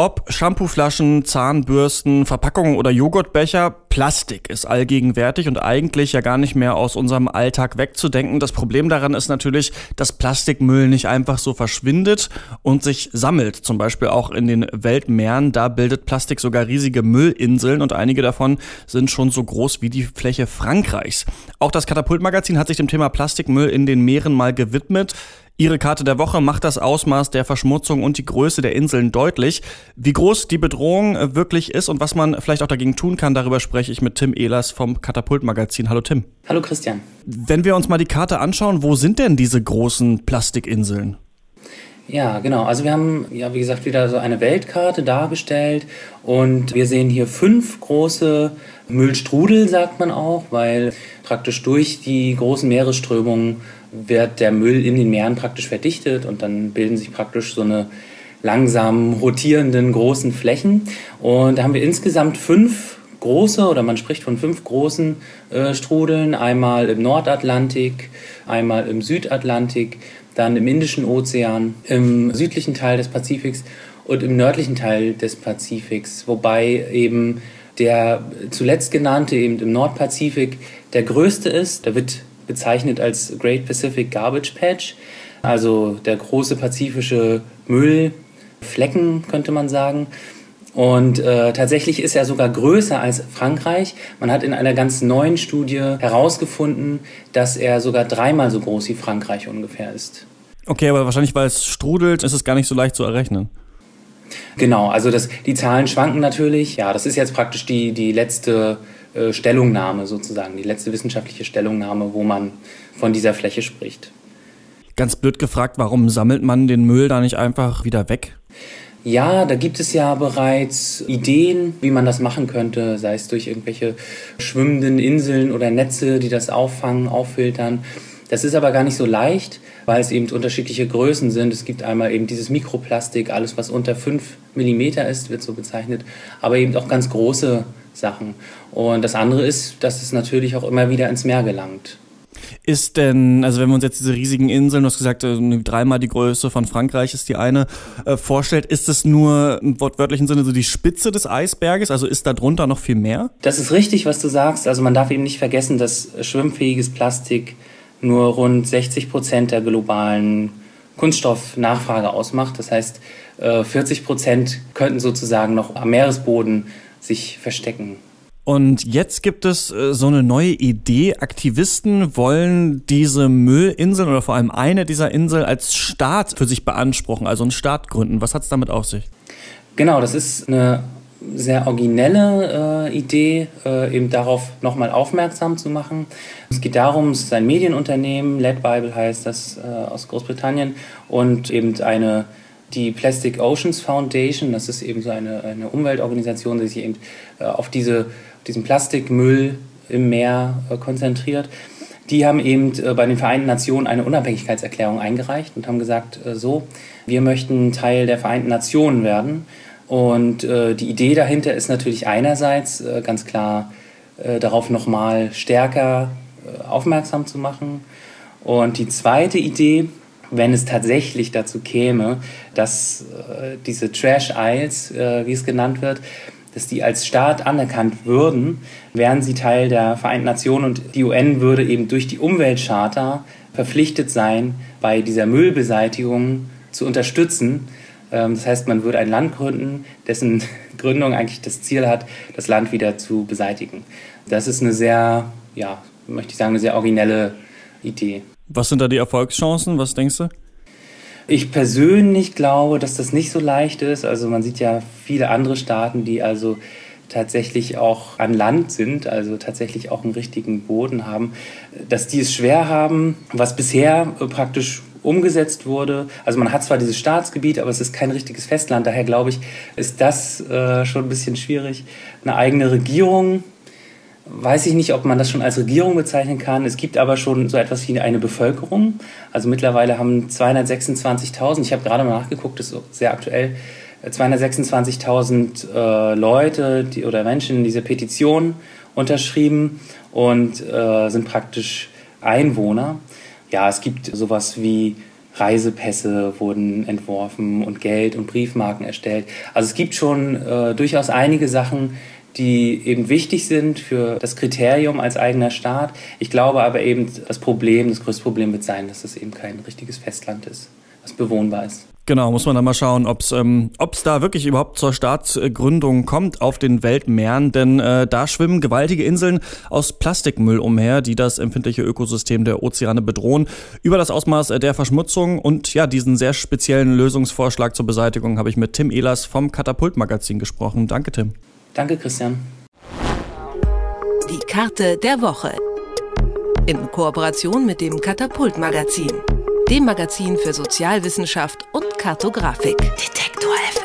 Ob Shampooflaschen, Zahnbürsten, Verpackungen oder Joghurtbecher, Plastik ist allgegenwärtig und eigentlich ja gar nicht mehr aus unserem Alltag wegzudenken. Das Problem daran ist natürlich, dass Plastikmüll nicht einfach so verschwindet und sich sammelt. Zum Beispiel auch in den Weltmeeren. Da bildet Plastik sogar riesige Müllinseln und einige davon sind schon so groß wie die Fläche Frankreichs. Auch das Katapultmagazin hat sich dem Thema Plastikmüll in den Meeren mal gewidmet. Ihre Karte der Woche macht das Ausmaß der Verschmutzung und die Größe der Inseln deutlich. Wie groß die Bedrohung äh, wirklich ist und was man vielleicht auch dagegen tun kann, darüber spreche ich mit Tim Ehlers vom Katapult-Magazin. Hallo Tim. Hallo Christian. Wenn wir uns mal die Karte anschauen, wo sind denn diese großen Plastikinseln? Ja, genau. Also wir haben ja, wie gesagt, wieder so eine Weltkarte dargestellt und wir sehen hier fünf große Müllstrudel, sagt man auch, weil praktisch durch die großen Meeresströmungen wird der Müll in den Meeren praktisch verdichtet und dann bilden sich praktisch so eine langsam rotierenden großen Flächen. Und da haben wir insgesamt fünf große oder man spricht von fünf großen äh, Strudeln. Einmal im Nordatlantik, einmal im Südatlantik, dann im Indischen Ozean, im südlichen Teil des Pazifiks und im nördlichen Teil des Pazifiks. Wobei eben der zuletzt genannte, eben im Nordpazifik, der größte ist. Da wird bezeichnet als Great Pacific Garbage Patch, also der große pazifische Müllflecken, könnte man sagen. Und äh, tatsächlich ist er sogar größer als Frankreich. Man hat in einer ganz neuen Studie herausgefunden, dass er sogar dreimal so groß wie Frankreich ungefähr ist. Okay, aber wahrscheinlich, weil es strudelt, ist es gar nicht so leicht zu errechnen. Genau, also das, die Zahlen schwanken natürlich. Ja, das ist jetzt praktisch die, die letzte äh, Stellungnahme sozusagen, die letzte wissenschaftliche Stellungnahme, wo man von dieser Fläche spricht. Ganz blöd gefragt, warum sammelt man den Müll da nicht einfach wieder weg? Ja, da gibt es ja bereits Ideen, wie man das machen könnte, sei es durch irgendwelche schwimmenden Inseln oder Netze, die das auffangen, auffiltern. Das ist aber gar nicht so leicht, weil es eben unterschiedliche Größen sind. Es gibt einmal eben dieses Mikroplastik, alles was unter 5 mm ist, wird so bezeichnet, aber eben auch ganz große Sachen. Und das andere ist, dass es natürlich auch immer wieder ins Meer gelangt. Ist denn, also wenn wir uns jetzt diese riesigen Inseln, du hast gesagt, äh, dreimal die Größe von Frankreich ist die eine, äh, vorstellt, ist es nur im wortwörtlichen Sinne so die Spitze des Eisberges? Also ist da drunter noch viel mehr? Das ist richtig, was du sagst. Also man darf eben nicht vergessen, dass schwimmfähiges Plastik nur rund 60 Prozent der globalen Kunststoffnachfrage ausmacht. Das heißt, 40 äh, Prozent könnten sozusagen noch am Meeresboden sich verstecken. Und jetzt gibt es äh, so eine neue Idee. Aktivisten wollen diese Müllinseln oder vor allem eine dieser Inseln als Staat für sich beanspruchen, also einen Staat gründen. Was hat es damit auf sich? Genau, das ist eine sehr originelle äh, Idee, äh, eben darauf nochmal aufmerksam zu machen. Es geht darum, es ist ein Medienunternehmen, Led Bible heißt das äh, aus Großbritannien und eben eine die Plastic Oceans Foundation, das ist eben so eine, eine Umweltorganisation, die sich eben äh, auf diese, diesen Plastikmüll im Meer äh, konzentriert. Die haben eben äh, bei den Vereinten Nationen eine Unabhängigkeitserklärung eingereicht und haben gesagt, so, wir möchten Teil der Vereinten Nationen werden. Und die Idee dahinter ist natürlich einerseits ganz klar darauf nochmal stärker aufmerksam zu machen. Und die zweite Idee wenn es tatsächlich dazu käme, dass äh, diese Trash Isles, äh, wie es genannt wird, dass die als Staat anerkannt würden, wären sie Teil der Vereinten Nationen und die UN würde eben durch die Umweltcharta verpflichtet sein, bei dieser Müllbeseitigung zu unterstützen. Ähm, das heißt, man würde ein Land gründen, dessen Gründung eigentlich das Ziel hat, das Land wieder zu beseitigen. Das ist eine sehr, ja, möchte ich sagen, eine sehr originelle Idee. Was sind da die Erfolgschancen? Was denkst du? Ich persönlich glaube, dass das nicht so leicht ist. Also man sieht ja viele andere Staaten, die also tatsächlich auch an Land sind, also tatsächlich auch einen richtigen Boden haben, dass die es schwer haben, was bisher praktisch umgesetzt wurde. Also man hat zwar dieses Staatsgebiet, aber es ist kein richtiges Festland. Daher glaube ich, ist das äh, schon ein bisschen schwierig. Eine eigene Regierung weiß ich nicht, ob man das schon als Regierung bezeichnen kann. Es gibt aber schon so etwas wie eine Bevölkerung. Also mittlerweile haben 226.000, ich habe gerade mal nachgeguckt, das ist sehr aktuell, 226.000 äh, Leute die, oder Menschen diese Petition unterschrieben und äh, sind praktisch Einwohner. Ja, es gibt sowas wie Reisepässe wurden entworfen und Geld und Briefmarken erstellt. Also es gibt schon äh, durchaus einige Sachen, die eben wichtig sind für das Kriterium als eigener Staat. Ich glaube aber eben, das Problem, das größte Problem wird sein, dass es eben kein richtiges Festland ist, was bewohnbar ist. Genau, muss man dann mal schauen, ob es ähm, ob's da wirklich überhaupt zur Staatsgründung kommt auf den Weltmeeren, denn äh, da schwimmen gewaltige Inseln aus Plastikmüll umher, die das empfindliche Ökosystem der Ozeane bedrohen. Über das Ausmaß der Verschmutzung und ja, diesen sehr speziellen Lösungsvorschlag zur Beseitigung habe ich mit Tim Ehlers vom Katapult-Magazin gesprochen. Danke, Tim. Danke, Christian. Die Karte der Woche. In Kooperation mit dem Katapult-Magazin, dem Magazin für Sozialwissenschaft und Kartografik. Detektor FM.